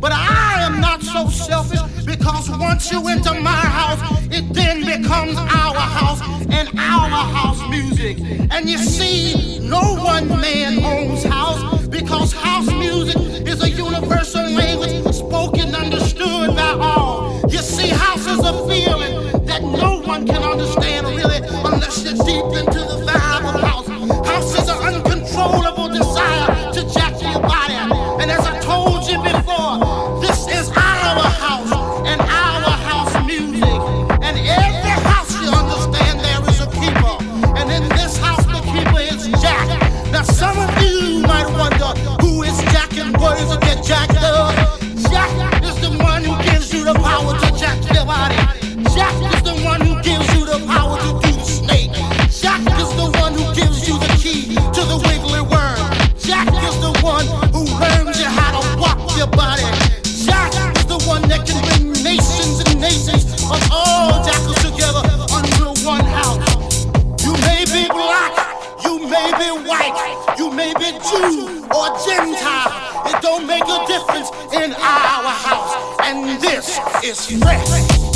But I am not so selfish because once you enter my house, it then becomes our house and our house music. And you see, no one man owns house because house music is a universal language spoken, understood by all. You see, house is a feeling that no one can understand really unless you're deep into the vibe of house. House is an uncontrollable. Jew or Gentile, it don't make a difference in our house. And this is rest.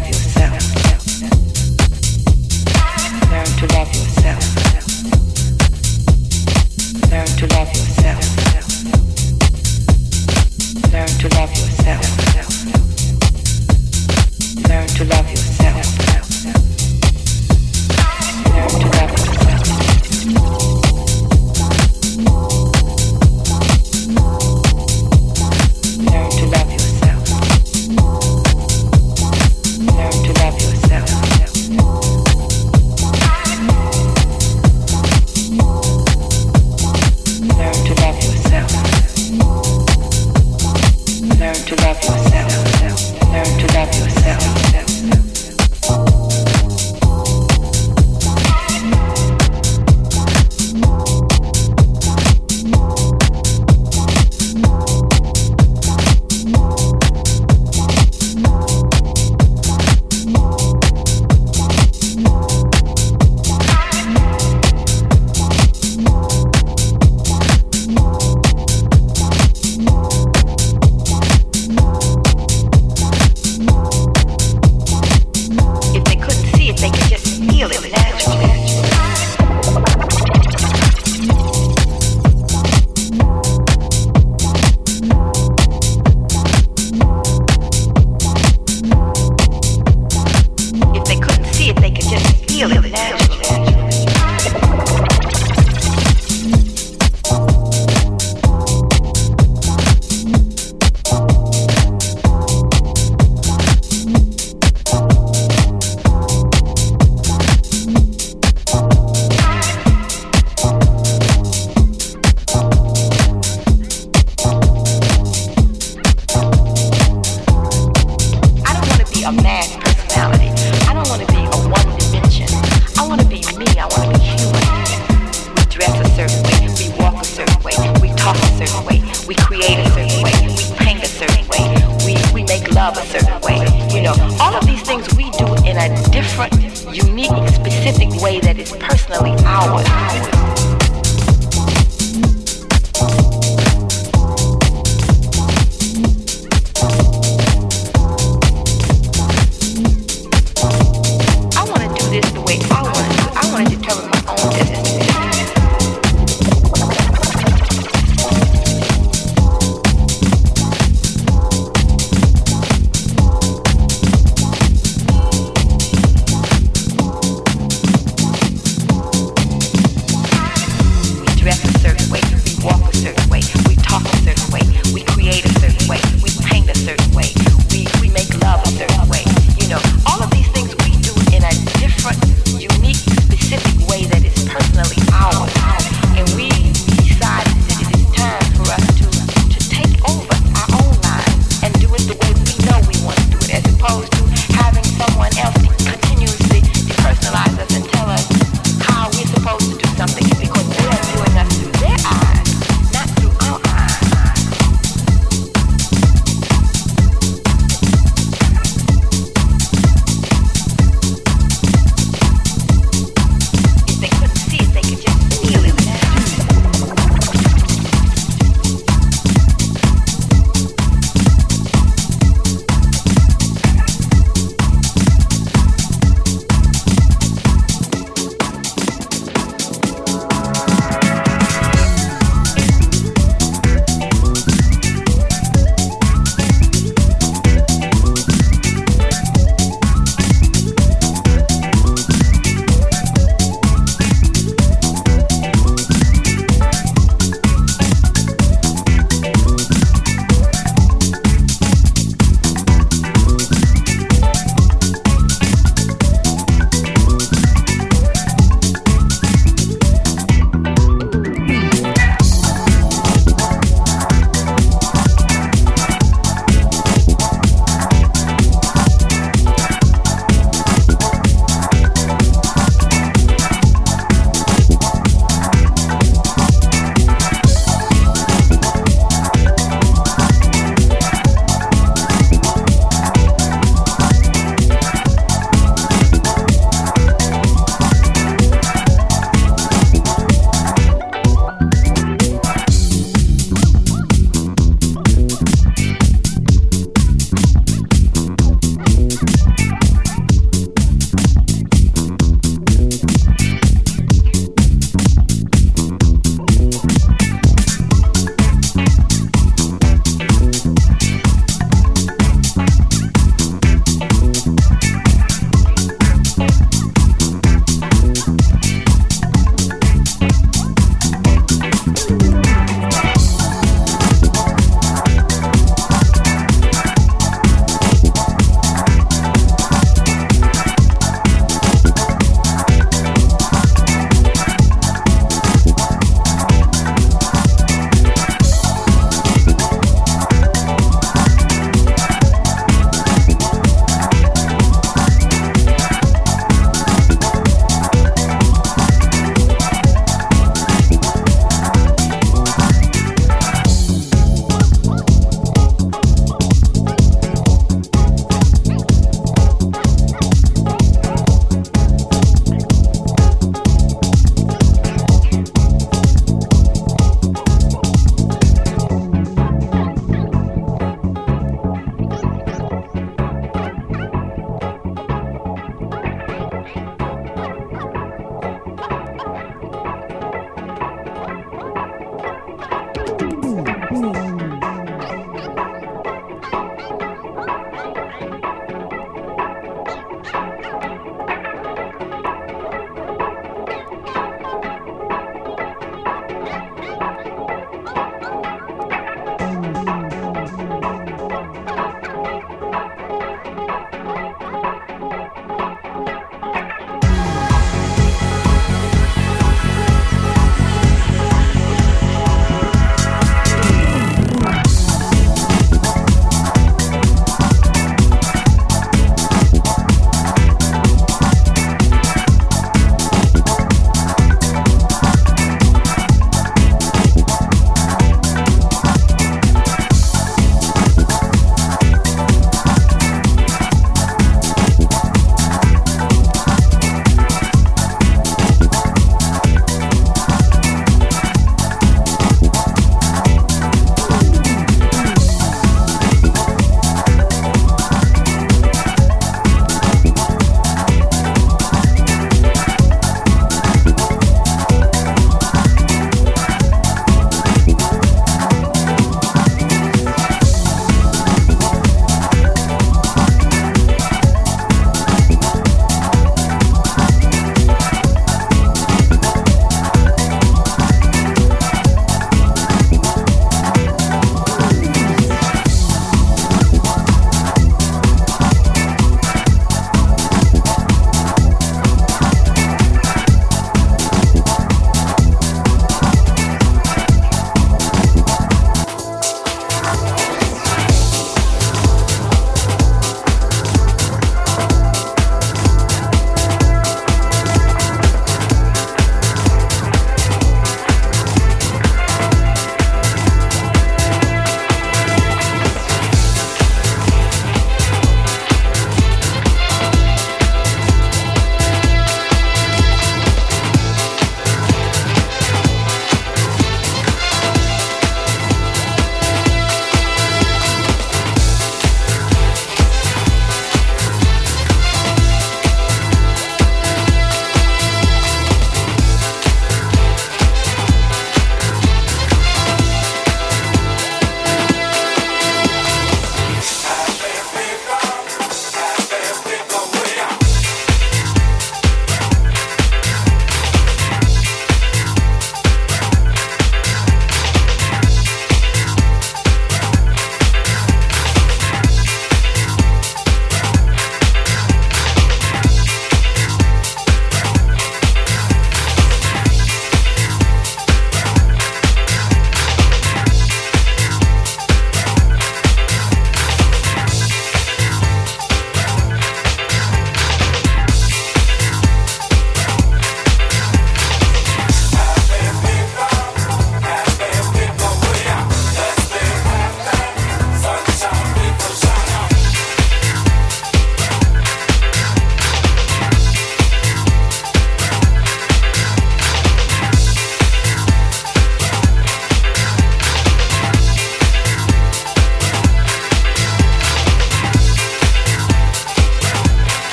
way. You know, all of these things we do in a different, unique, specific way that is personally ours.